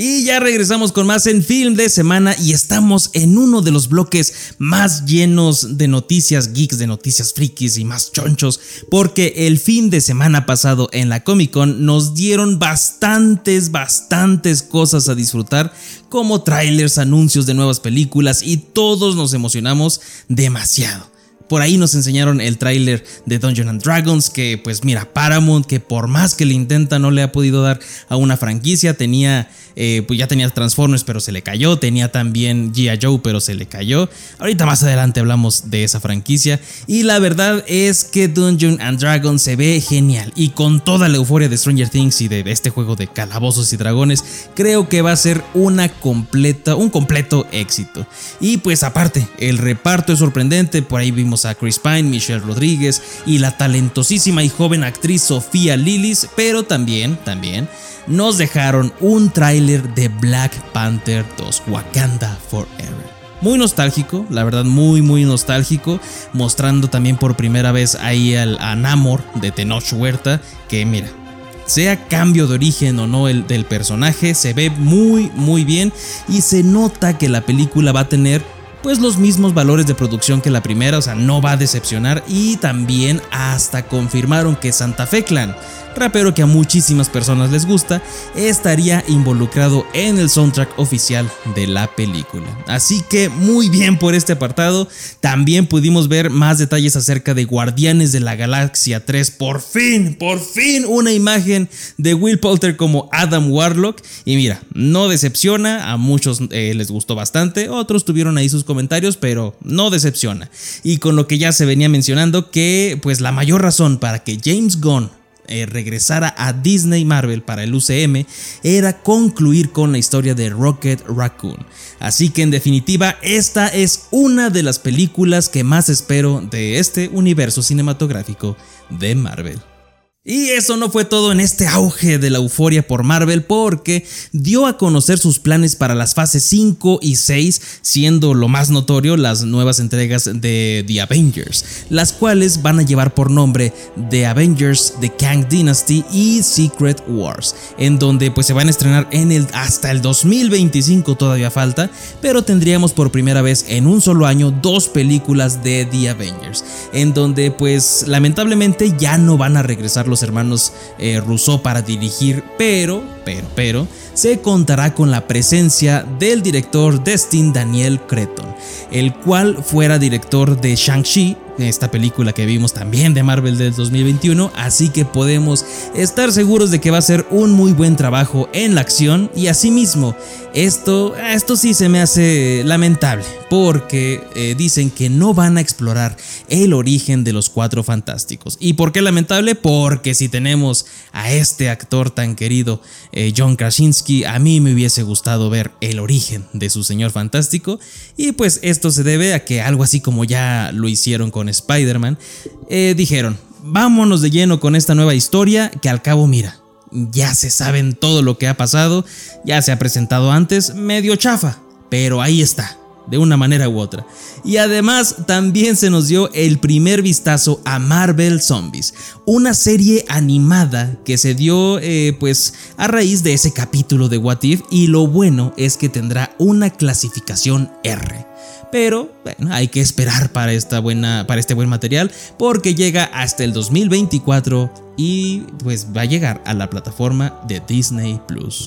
Y ya regresamos con más en Film de Semana y estamos en uno de los bloques más llenos de noticias geeks, de noticias frikis y más chonchos, porque el fin de semana pasado en la Comic Con nos dieron bastantes, bastantes cosas a disfrutar, como trailers, anuncios de nuevas películas y todos nos emocionamos demasiado. Por ahí nos enseñaron el tráiler de Dungeons and Dragons, que pues mira, Paramount, que por más que le intenta no le ha podido dar a una franquicia, tenía eh, pues ya tenía Transformers pero se le cayó, tenía también G.I. Joe pero se le cayó. Ahorita más adelante hablamos de esa franquicia y la verdad es que Dungeon and Dragons se ve genial y con toda la euforia de Stranger Things y de este juego de calabozos y dragones, creo que va a ser una completa, un completo éxito. Y pues aparte, el reparto es sorprendente, por ahí vimos a Chris Pine, Michelle Rodríguez y la talentosísima y joven actriz Sofía Lillis, pero también, también nos dejaron un tráiler de Black Panther 2 Wakanda Forever. Muy nostálgico, la verdad muy muy nostálgico, mostrando también por primera vez ahí al, a Namor de Tenoch Huerta, que mira, sea cambio de origen o no el del personaje, se ve muy muy bien y se nota que la película va a tener pues los mismos valores de producción que la primera, o sea, no va a decepcionar. Y también hasta confirmaron que Santa Fe Clan rapero que a muchísimas personas les gusta, estaría involucrado en el soundtrack oficial de la película. Así que muy bien por este apartado. También pudimos ver más detalles acerca de Guardianes de la Galaxia 3. Por fin, por fin una imagen de Will Poulter como Adam Warlock. Y mira, no decepciona, a muchos eh, les gustó bastante, otros tuvieron ahí sus comentarios, pero no decepciona. Y con lo que ya se venía mencionando que pues la mayor razón para que James Gunn eh, regresara a Disney Marvel para el UCM era concluir con la historia de Rocket Raccoon. Así que en definitiva, esta es una de las películas que más espero de este universo cinematográfico de Marvel. Y eso no fue todo en este auge de la euforia por Marvel porque dio a conocer sus planes para las fases 5 y 6, siendo lo más notorio las nuevas entregas de The Avengers, las cuales van a llevar por nombre The Avengers, The Kang Dynasty y Secret Wars, en donde pues se van a estrenar en el hasta el 2025 todavía falta, pero tendríamos por primera vez en un solo año dos películas de The Avengers, en donde pues lamentablemente ya no van a regresar los hermanos eh, Rousseau para dirigir, pero, pero, pero, se contará con la presencia del director Destin Daniel Creton, el cual fuera director de Shang-Chi esta película que vimos también de Marvel del 2021, así que podemos estar seguros de que va a ser un muy buen trabajo en la acción y asimismo esto, esto sí se me hace lamentable porque eh, dicen que no van a explorar el origen de los cuatro fantásticos. ¿Y por qué lamentable? Porque si tenemos a este actor tan querido, eh, John Krasinski, a mí me hubiese gustado ver el origen de su señor fantástico y pues esto se debe a que algo así como ya lo hicieron con Spider-Man, eh, dijeron, vámonos de lleno con esta nueva historia que al cabo mira, ya se saben todo lo que ha pasado, ya se ha presentado antes, medio chafa, pero ahí está de una manera u otra. Y además también se nos dio el primer vistazo a Marvel Zombies, una serie animada que se dio eh, pues a raíz de ese capítulo de What If y lo bueno es que tendrá una clasificación R. Pero bueno, hay que esperar para, esta buena, para este buen material porque llega hasta el 2024 y pues va a llegar a la plataforma de Disney Plus.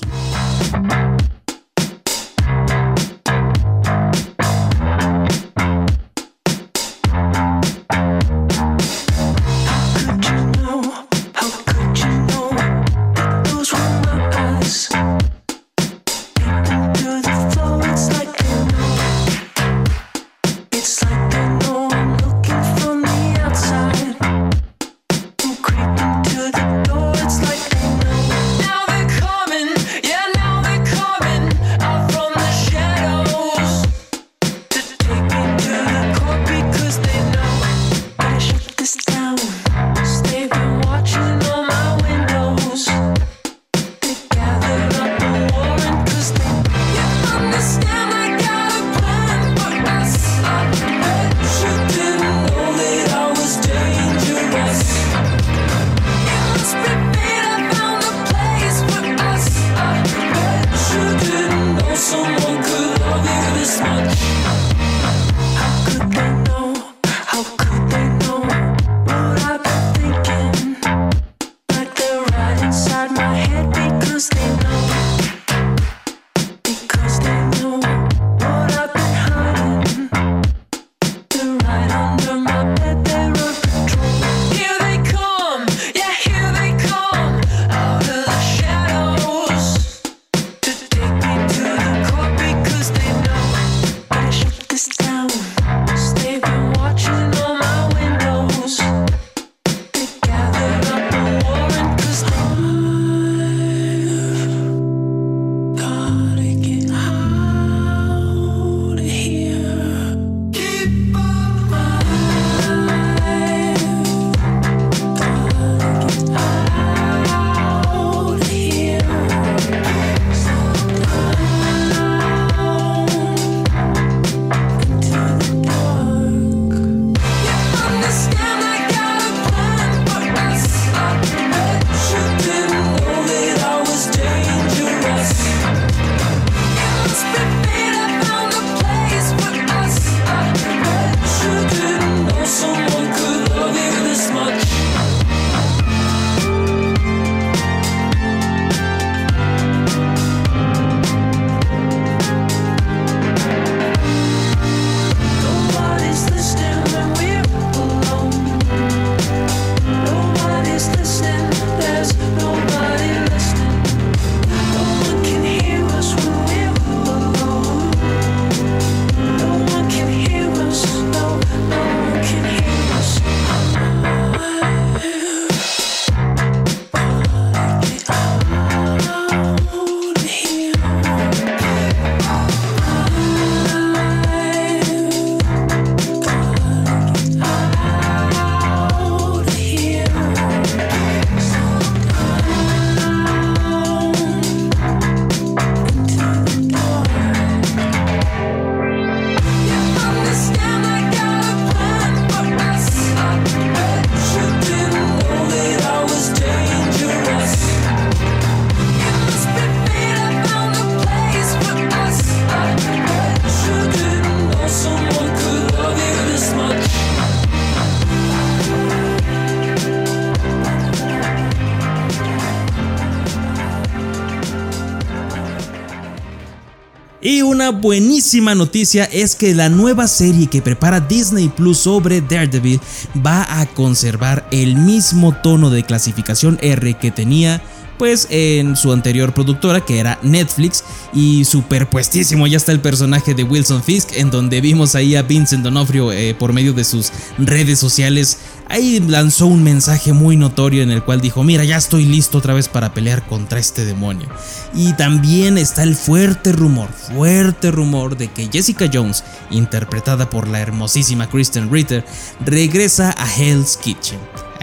Una buenísima noticia es que la nueva serie que prepara Disney Plus sobre Daredevil va a conservar el mismo tono de clasificación R que tenía pues en su anterior productora que era Netflix y superpuestísimo ya está el personaje de Wilson Fisk en donde vimos ahí a Vincent Donofrio eh, por medio de sus redes sociales. Ahí lanzó un mensaje muy notorio en el cual dijo mira ya estoy listo otra vez para pelear contra este demonio y también está el fuerte rumor fuerte rumor de que Jessica Jones interpretada por la hermosísima Kristen Ritter regresa a Hell's Kitchen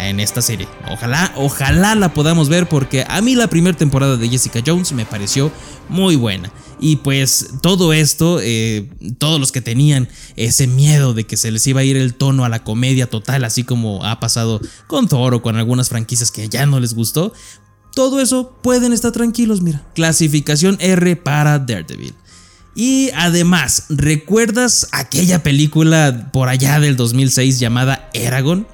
en esta serie. Ojalá, ojalá la podamos ver porque a mí la primera temporada de Jessica Jones me pareció muy buena. Y pues todo esto, eh, todos los que tenían ese miedo de que se les iba a ir el tono a la comedia total, así como ha pasado con Thor o con algunas franquicias que ya no les gustó, todo eso pueden estar tranquilos, mira. Clasificación R para Daredevil. Y además, ¿recuerdas aquella película por allá del 2006 llamada Eragon?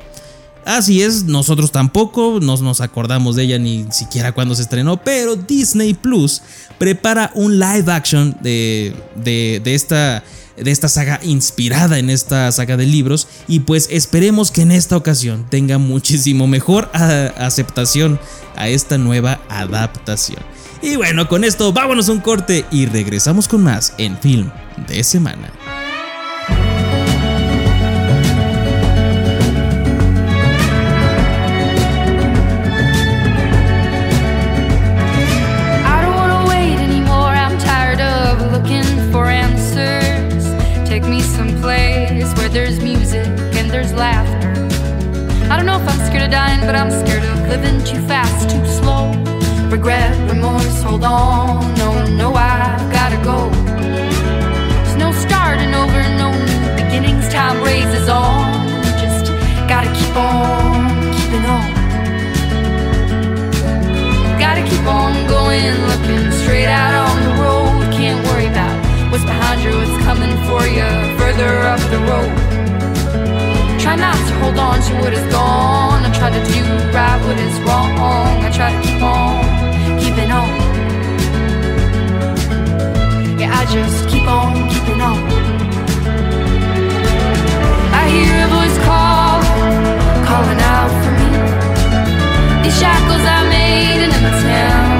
Así es, nosotros tampoco nos, nos acordamos de ella ni siquiera cuando se estrenó, pero Disney Plus prepara un live action de, de, esta de esta saga inspirada en esta saga de libros y pues esperemos que en esta ocasión tenga muchísimo mejor aceptación a esta nueva adaptación. Y bueno, con esto vámonos a un corte y regresamos con más en Film de Semana. I'm scared of dying, but I'm scared of living too fast, too slow. Regret, remorse, hold on. No, no, I gotta go. There's no starting over, no new beginnings. Time raises on. Just gotta keep on keeping on. Gotta keep on going, looking straight out on the road. Can't worry about what's behind you, what's coming for you further up the road try not to hold on to what is gone. I try to do right what is wrong. I try to keep on keeping on. Yeah, I just keep on keeping on. I hear a voice call, calling out for me. These shackles I made in the town.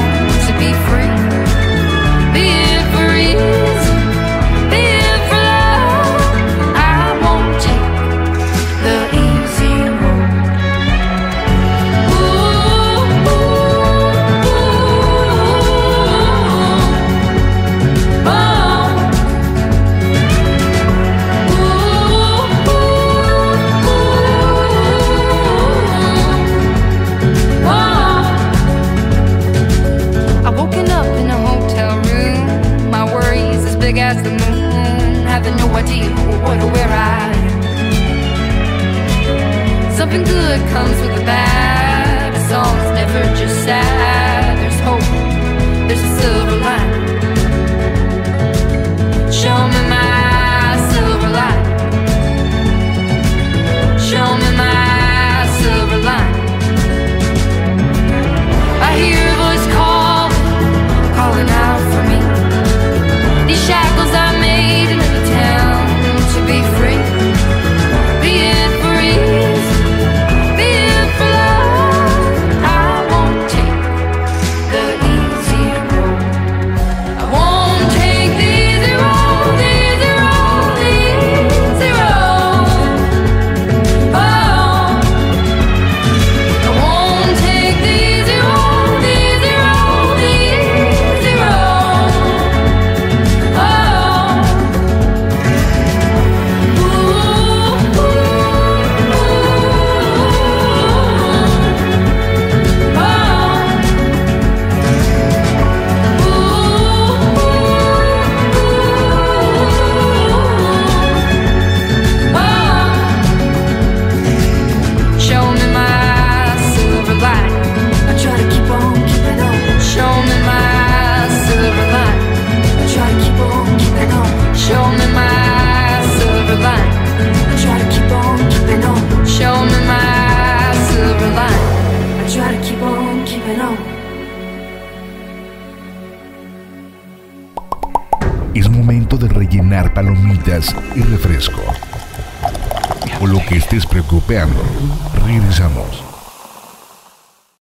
palomitas y refresco. O lo que estés preocupando. Regresamos.